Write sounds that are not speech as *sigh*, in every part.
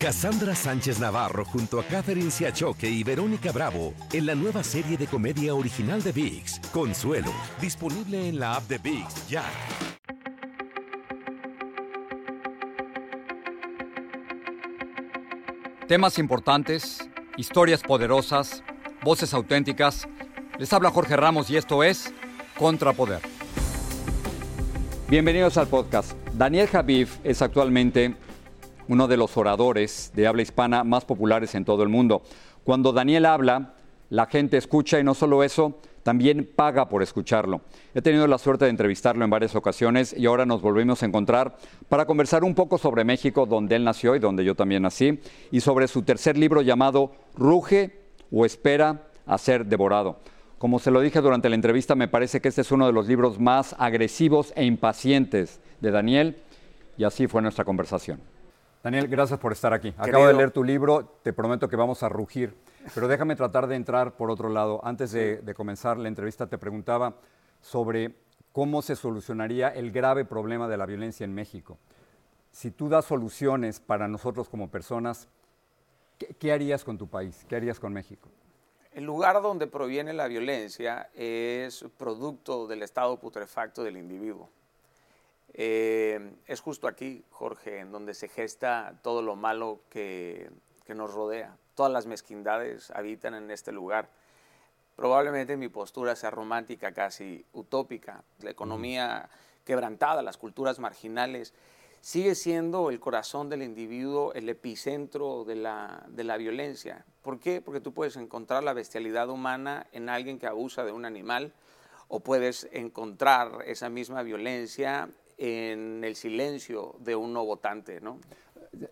Cassandra Sánchez Navarro junto a Catherine Siachoque y Verónica Bravo en la nueva serie de comedia original de VIX, Consuelo, disponible en la app de VIX ya. Temas importantes, historias poderosas, voces auténticas. Les habla Jorge Ramos y esto es Contrapoder. Bienvenidos al podcast. Daniel Javif es actualmente uno de los oradores de habla hispana más populares en todo el mundo. Cuando Daniel habla, la gente escucha y no solo eso, también paga por escucharlo. He tenido la suerte de entrevistarlo en varias ocasiones y ahora nos volvimos a encontrar para conversar un poco sobre México, donde él nació y donde yo también nací, y sobre su tercer libro llamado Ruge o espera a ser devorado. Como se lo dije durante la entrevista, me parece que este es uno de los libros más agresivos e impacientes de Daniel y así fue nuestra conversación. Daniel, gracias por estar aquí. Acabo de leer tu libro, te prometo que vamos a rugir, pero déjame tratar de entrar por otro lado. Antes de, comenzar la entrevista te preguntaba sobre cómo se solucionaría el grave problema de la violencia en México. Si tú das soluciones para nosotros como personas, ¿qué, harías con tu país? ¿Qué harías con México? El lugar donde proviene la violencia es producto del estado putrefacto del individuo. Eh, es justo aquí, Jorge, en donde se gesta todo lo malo que, nos rodea. Todas las mezquindades habitan en este lugar. Probablemente mi postura sea romántica, casi utópica. La economía quebrantada, las culturas marginales, sigue siendo el corazón del individuo, el epicentro de la, de la violencia. ¿Por qué? Porque tú puedes encontrar la bestialidad humana en alguien que abusa de un animal, o puedes encontrar esa misma violencia en el silencio de un no votante, ¿no?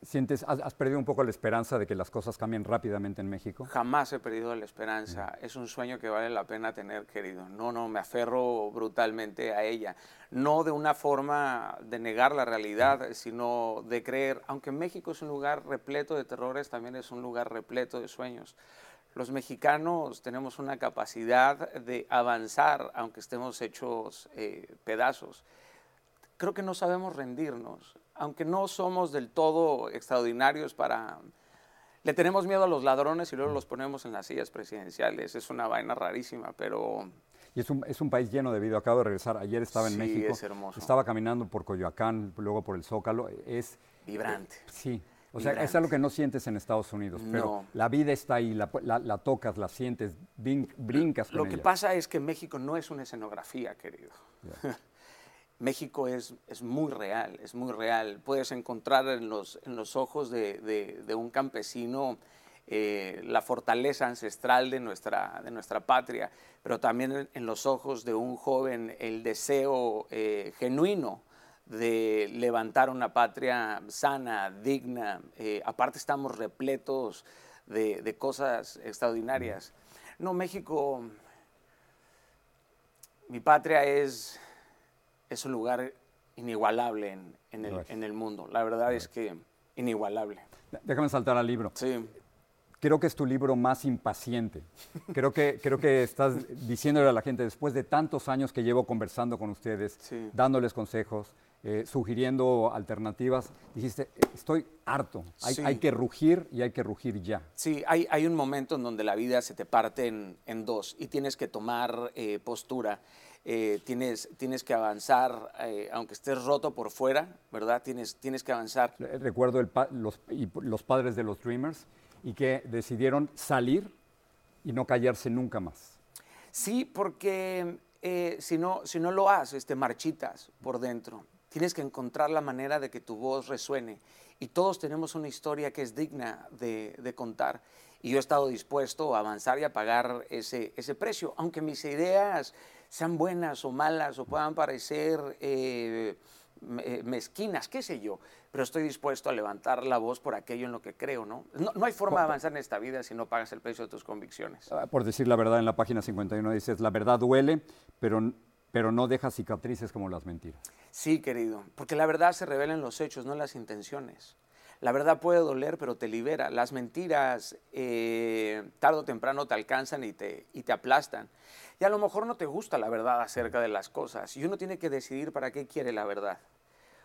¿Sientes, has, perdido un poco la esperanza de que las cosas cambien rápidamente en México? Jamás he perdido la esperanza. Es un sueño que vale la pena tener, querido. No, no, me aferro brutalmente a ella. No de una forma de negar la realidad, sino de creer, aunque México es un lugar repleto de terrores, también es un lugar repleto de sueños. Los mexicanos tenemos una capacidad de avanzar, aunque estemos hechos eh, pedazos creo que no sabemos rendirnos, aunque no somos del todo extraordinarios para... Le tenemos miedo a los ladrones y luego los ponemos en las sillas presidenciales. Es una vaina rarísima, pero... Y es un, es un país lleno de vida. Acabo de regresar. Ayer estaba en sí, México. es hermoso. Estaba caminando por Coyoacán, luego por el Zócalo. Es... Vibrante. sí. O sea, es algo que no sientes en Estados Unidos, pero la vida está ahí, la, la, tocas, la sientes, brincas con Lo que pasa es que México no es una escenografía, querido. *laughs* México es, es, muy real, es muy real. Puedes encontrar en los, en los ojos de, de, un campesino eh, la fortaleza ancestral de nuestra, de nuestra patria, pero también en, los ojos de un joven el deseo eh, genuino de levantar una patria sana, digna. Eh, aparte estamos repletos de, de cosas extraordinarias. No, México, mi patria es es un lugar inigualable en, el, mundo. La verdad es que inigualable. Déjame saltar al libro. Sí. Creo que es tu libro más impaciente. Creo que, creo que estás diciéndole a la gente, después de tantos años que llevo conversando con ustedes, dándoles consejos, eh, sugiriendo alternativas, dijiste, estoy harto, hay, que rugir y hay que rugir ya. Sí, hay, hay un momento en donde la vida se te parte en, dos y tienes que tomar eh, postura. Eh, tienes, tienes que avanzar, eh, aunque estés roto por fuera, ¿verdad? Tienes, tienes que avanzar. Recuerdo los, los padres de los Dreamers y que decidieron salir y no callarse nunca más. Sí, porque eh, si, no, si no lo haces, te marchitas por dentro. Tienes que encontrar la manera de que tu voz resuene. Y todos tenemos una historia que es digna de, de contar. Y yo he estado dispuesto a avanzar y a pagar ese, ese precio, aunque mis ideas sean buenas o malas o puedan parecer eh, eh, mezquinas, qué sé yo, pero estoy dispuesto a levantar la voz por aquello en lo que creo, ¿no? No, hay forma de avanzar en esta vida si no pagas el precio de tus convicciones. Ah, por decir la verdad, en la página 51 dices, la verdad duele, pero, pero no deja cicatrices como las mentiras. Sí, querido, porque la verdad se revela en los hechos, no en las intenciones. La verdad puede doler, pero te libera. Las mentiras eh, tarde o temprano te alcanzan y te, y te aplastan. Y a lo mejor no te gusta la verdad acerca de las cosas. Y uno tiene que decidir para qué quiere la verdad.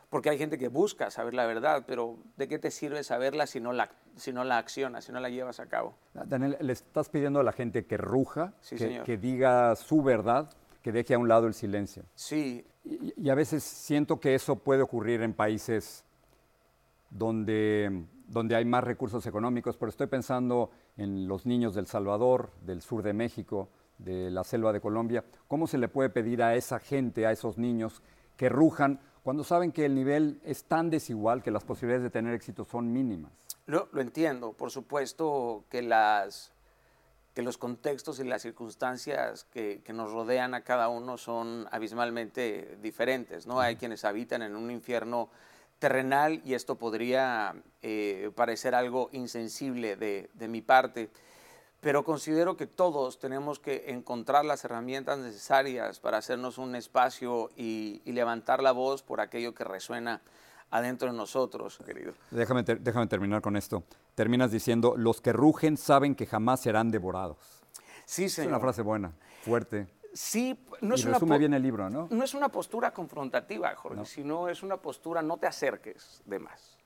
porque hay gente que busca saber la verdad, pero ¿de qué te sirve saberla si no la, si no la accionas, si no la llevas a cabo? Daniel, le estás pidiendo a la gente que ruja, Sí, que, señor. que diga su verdad, que deje a un lado el silencio. Sí, Y, a veces siento que eso puede ocurrir en países donde, donde hay más recursos económicos, pero estoy pensando en los niños del Salvador, del sur de México, de la selva de Colombia. ¿Cómo se le puede pedir a esa gente, a esos niños, que rujan cuando saben que el nivel es tan desigual que las posibilidades de tener éxito son mínimas? Lo entiendo, por supuesto que, las, que los contextos y las circunstancias que, que nos rodean a cada uno son abismalmente diferentes, ¿no? Hay quienes habitan en un infierno terrenal y esto podría eh, parecer algo insensible de, de mi parte, pero considero que todos tenemos que encontrar las herramientas necesarias para hacernos un espacio y, y levantar la voz por aquello que resuena adentro de nosotros, querido. Déjame, ter- déjame terminar con esto. Terminas diciendo, los que rugen saben que jamás serán devorados. Sí, Es señor. una frase buena, fuerte. Sí, no es, y una resume po- bien el libro, ¿no? no es una postura confrontativa, Jorge, No. sino es una postura no te acerques de más.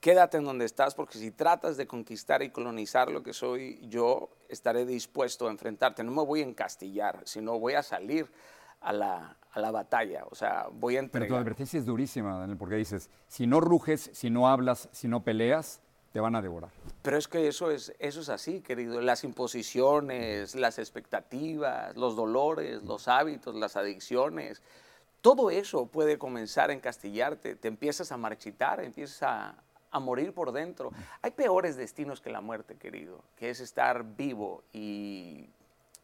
Quédate en donde estás, porque si tratas de conquistar y colonizar lo que soy, yo estaré dispuesto a enfrentarte. No me voy a encastillar, sino voy a salir a la, a la batalla. O sea, voy a Pero tu entregar. advertencia es durísima, Daniel, porque dices, si no ruges, si no hablas, si no peleas, te van a devorar. Pero es que eso es, eso es así, querido. Las imposiciones, las expectativas, los dolores, los hábitos, las adicciones, todo eso puede comenzar a encastillarte. Te empiezas a marchitar, empiezas a, a morir por dentro. Hay peores destinos que la muerte, querido, que es estar vivo y,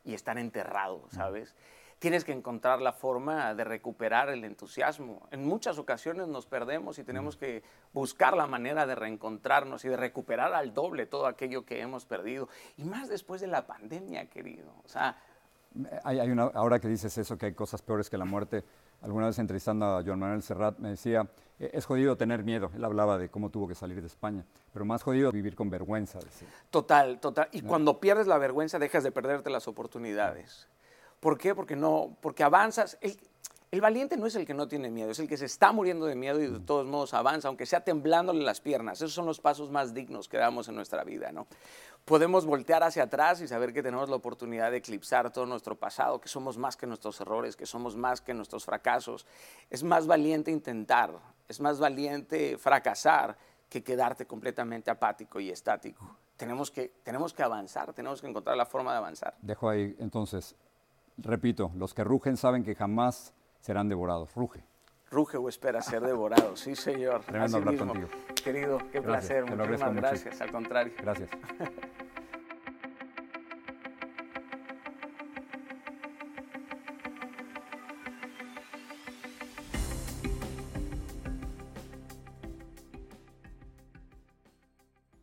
y estar enterrado, ¿sabes? Tienes que encontrar la forma de recuperar el entusiasmo. En muchas ocasiones nos perdemos y tenemos que buscar la manera de reencontrarnos y de recuperar al doble todo aquello que hemos perdido. Y más después de la pandemia, querido. O sea, Hay, hay una, ahora que dices eso, que hay cosas peores que la muerte, alguna vez entrevistando a Joan Manuel Serrat me decía, "Eh, es jodido tener miedo. Él hablaba de cómo tuvo que salir de España, pero más jodido vivir con vergüenza. decía. Total, total. Y cuando pierdes la vergüenza, dejas de perderte las oportunidades. ¿Por qué? Porque no, porque avanzas. El, el valiente no es el que no tiene miedo, es el que se está muriendo de miedo y de todos modos avanza, aunque sea temblándole las piernas. Esos son los pasos más dignos que damos en nuestra vida, ¿no? Podemos voltear hacia atrás y saber que tenemos la oportunidad de eclipsar todo nuestro pasado, que somos más que nuestros errores, que somos más que nuestros fracasos. Es más valiente intentar, es más valiente fracasar que quedarte completamente apático y estático. Tenemos que, tenemos que avanzar, tenemos que encontrar la forma de avanzar. Dejo ahí, entonces, repito, los que rugen saben que jamás serán devorados. Ruge. Ruge o espera ser devorado, sí señor. Tremendo Así hablar mismo. contigo. Querido, qué Gracias, placer, muchísimas mucho. gracias, al contrario. Gracias. *laughs*